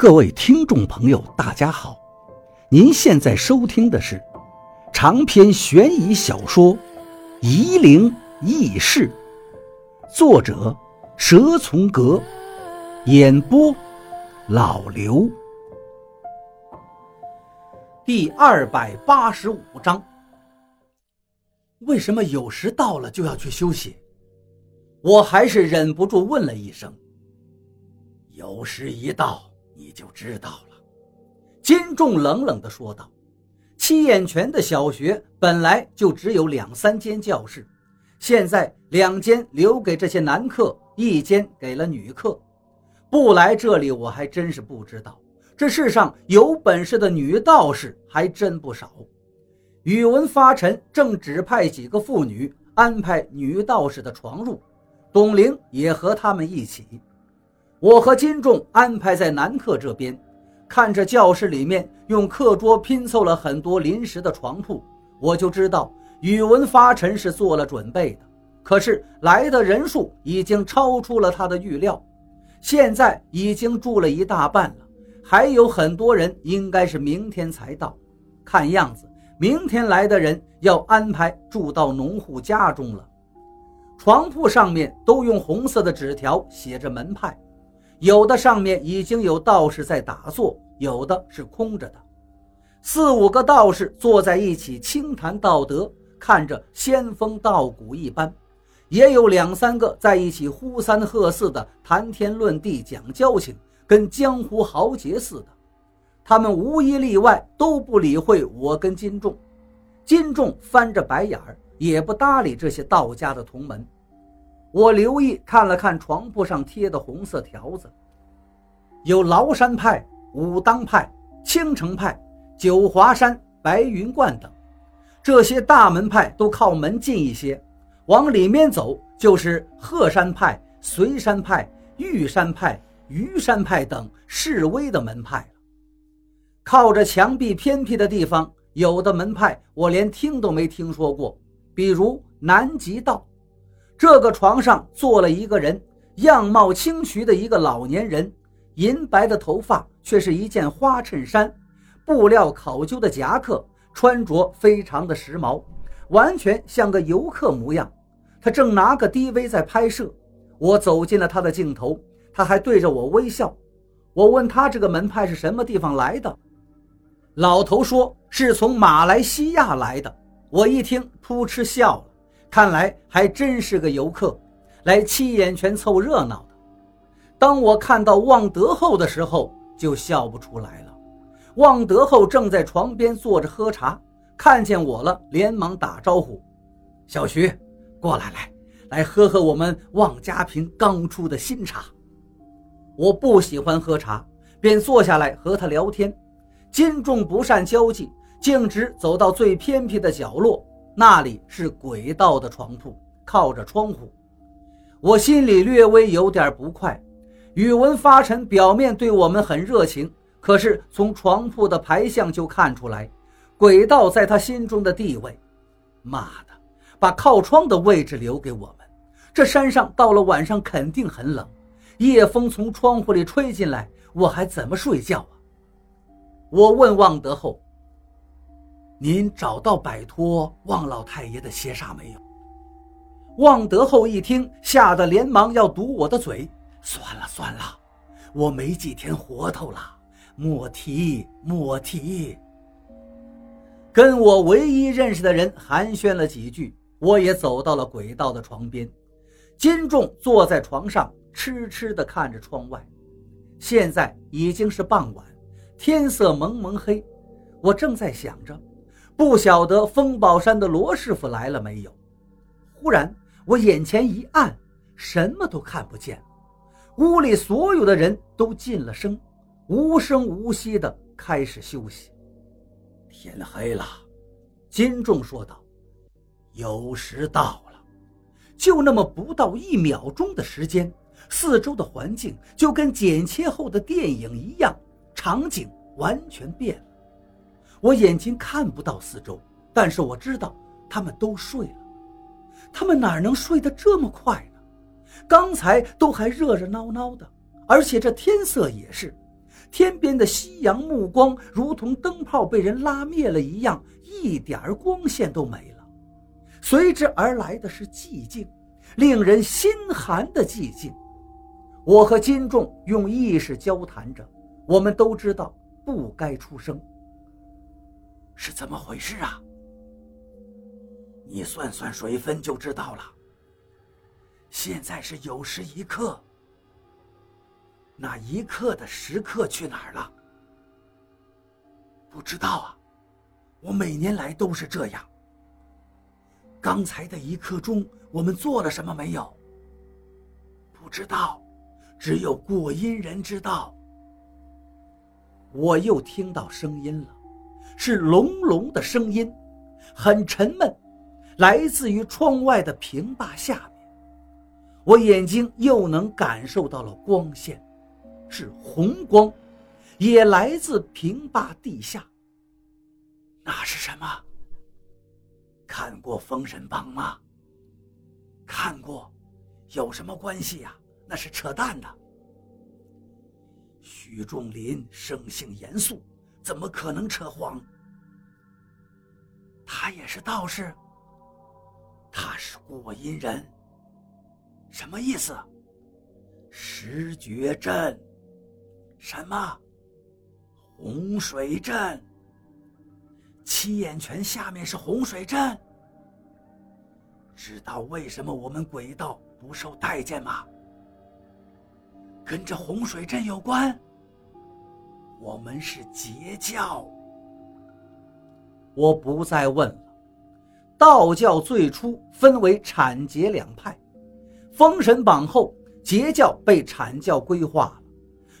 各位听众朋友，大家好！您现在收听的是长篇悬疑小说《夷陵轶事》，作者蛇从阁，演播老刘。第二百八十五章：为什么有时到了就要去休息？我还是忍不住问了一声。有时一到。你就知道了，金仲冷冷地说道：“七眼泉的小学本来就只有两三间教室，现在两间留给这些男客，一间给了女客。不来这里，我还真是不知道。这世上有本事的女道士还真不少。”宇文发臣正指派几个妇女安排女道士的床褥，董玲也和他们一起。我和金仲安排在男客这边，看着教室里面用课桌拼凑了很多临时的床铺，我就知道宇文发臣是做了准备的。可是来的人数已经超出了他的预料，现在已经住了一大半了，还有很多人应该是明天才到。看样子，明天来的人要安排住到农户家中了。床铺上面都用红色的纸条写着门派。有的上面已经有道士在打坐，有的是空着的。四五个道士坐在一起轻谈道德，看着仙风道骨一般；也有两三个在一起呼三喝四的谈天论地讲交情，跟江湖豪杰似的。他们无一例外都不理会我跟金仲。金仲翻着白眼儿，也不搭理这些道家的同门。我留意看了看床铺上贴的红色条子，有崂山派、武当派、青城派、九华山、白云观等，这些大门派都靠门近一些，往里面走就是鹤山派、随山派、玉山派、虞山派等示威的门派了。靠着墙壁偏僻的地方，有的门派我连听都没听说过，比如南极道。这个床上坐了一个人，样貌清徐的一个老年人，银白的头发，却是一件花衬衫，布料考究的夹克，穿着非常的时髦，完全像个游客模样。他正拿个 DV 在拍摄，我走进了他的镜头，他还对着我微笑。我问他这个门派是什么地方来的，老头说是从马来西亚来的。我一听，扑哧笑了。看来还真是个游客，来七眼泉凑热闹的。当我看到望德厚的时候，就笑不出来了。望德厚正在床边坐着喝茶，看见我了，连忙打招呼：“小徐，过来来，来喝喝我们望家坪刚出的新茶。”我不喜欢喝茶，便坐下来和他聊天。金仲不善交际，径直走到最偏僻的角落。那里是鬼道的床铺，靠着窗户，我心里略微有点不快。宇文发沉表面对我们很热情，可是从床铺的排相就看出来，鬼道在他心中的地位。妈的，把靠窗的位置留给我们。这山上到了晚上肯定很冷，夜风从窗户里吹进来，我还怎么睡觉啊？我问望德厚。您找到摆脱望老太爷的邪煞没有？望德厚一听，吓得连忙要堵我的嘴。算了算了，我没几天活头了，莫提莫提。跟我唯一认识的人寒暄了几句，我也走到了鬼道的床边。金仲坐在床上，痴痴地看着窗外。现在已经是傍晚，天色蒙蒙黑，我正在想着。不晓得风宝山的罗师傅来了没有？忽然，我眼前一暗，什么都看不见。屋里所有的人都静了声，无声无息地开始休息。天黑了，金仲说道：“有时到了。”就那么不到一秒钟的时间，四周的环境就跟剪切后的电影一样，场景完全变了。我眼睛看不到四周，但是我知道他们都睡了。他们哪能睡得这么快呢？刚才都还热热闹闹的，而且这天色也是，天边的夕阳目光如同灯泡被人拉灭了一样，一点光线都没了。随之而来的是寂静，令人心寒的寂静。我和金仲用意识交谈着，我们都知道不该出声。是怎么回事啊？你算算水分就知道了。现在是有时一刻，那一刻的时刻去哪儿了？不知道啊，我每年来都是这样。刚才的一刻钟，我们做了什么没有？不知道，只有过阴人知道。我又听到声音了，是隆隆的声音，很沉闷，来自于窗外的平坝下面。我眼睛又能感受到了光线，是红光，也来自平坝地下。那是什么？看过《封神榜》吗？看过，有什么关系呀？那是扯淡的。许仲林生性严肃，怎么可能扯谎？他也是道士。他是过阴人。什么意思？石绝阵？什么？洪水阵？七眼泉下面是洪水阵？知道为什么我们鬼道不受待见吗？跟这洪水阵有关？我们是截教。我不再问了。道教最初分为阐截两派。封神榜后，截教被阐教规划了。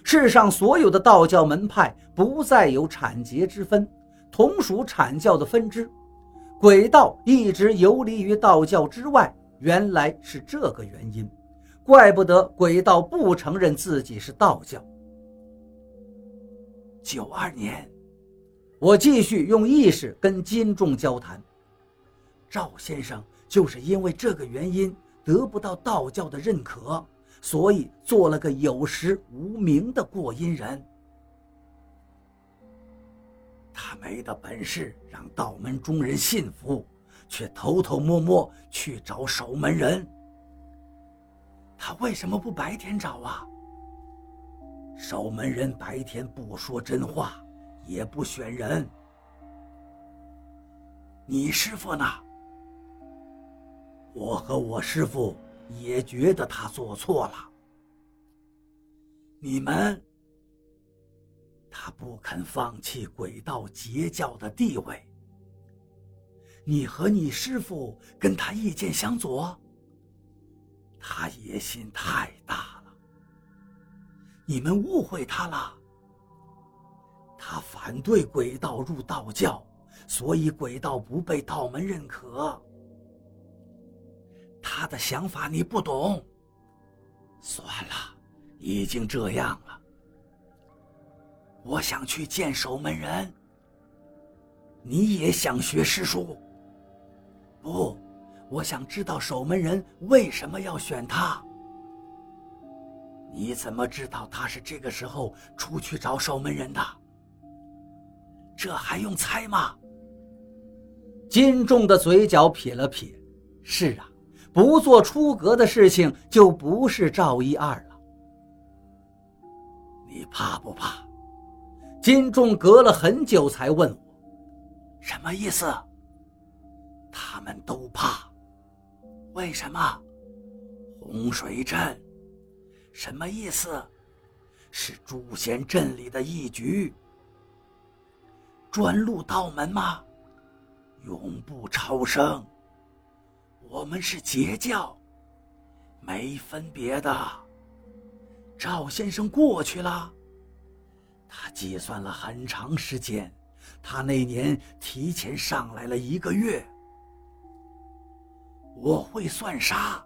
世上所有的道教门派不再有阐截之分，同属阐教的分支。鬼道一直游离于道教之外，原来是这个原因。怪不得鬼道不承认自己是道教。九二年，我继续用意识跟金仲交谈。赵先生就是因为这个原因。得不到道教的认可，所以做了个有实无名的过阴人。他没的本事让道门中人信服，却偷偷摸摸去找守门人。他为什么不白天找啊？守门人白天不说真话，也不选人。你师傅呢？我和我师傅也觉得他做错了。你们，他不肯放弃鬼道截教的地位。你和你师傅跟他意见相左，他野心太大了。你们误会他了。他反对鬼道入道教，所以鬼道不被道门认可。他的想法你不懂。算了，已经这样了。我想去见守门人。你也想学师叔？不，我想知道守门人为什么要选他。你怎么知道他是这个时候出去找守门人的？这还用猜吗？金仲的嘴角撇了撇。是啊。不做出格的事情，就不是赵一二了。你怕不怕？金仲隔了很久才问我：“什么意思？”他们都怕。为什么？洪水阵？什么意思？是诛仙阵里的一局。专入道门吗？永不超生。我们是截教，没分别的。赵先生过去了，他计算了很长时间，他那年提前上来了一个月。我会算杀，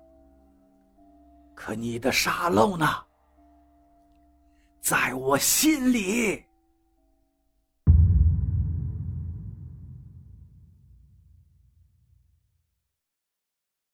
可你的沙漏呢？在我心里。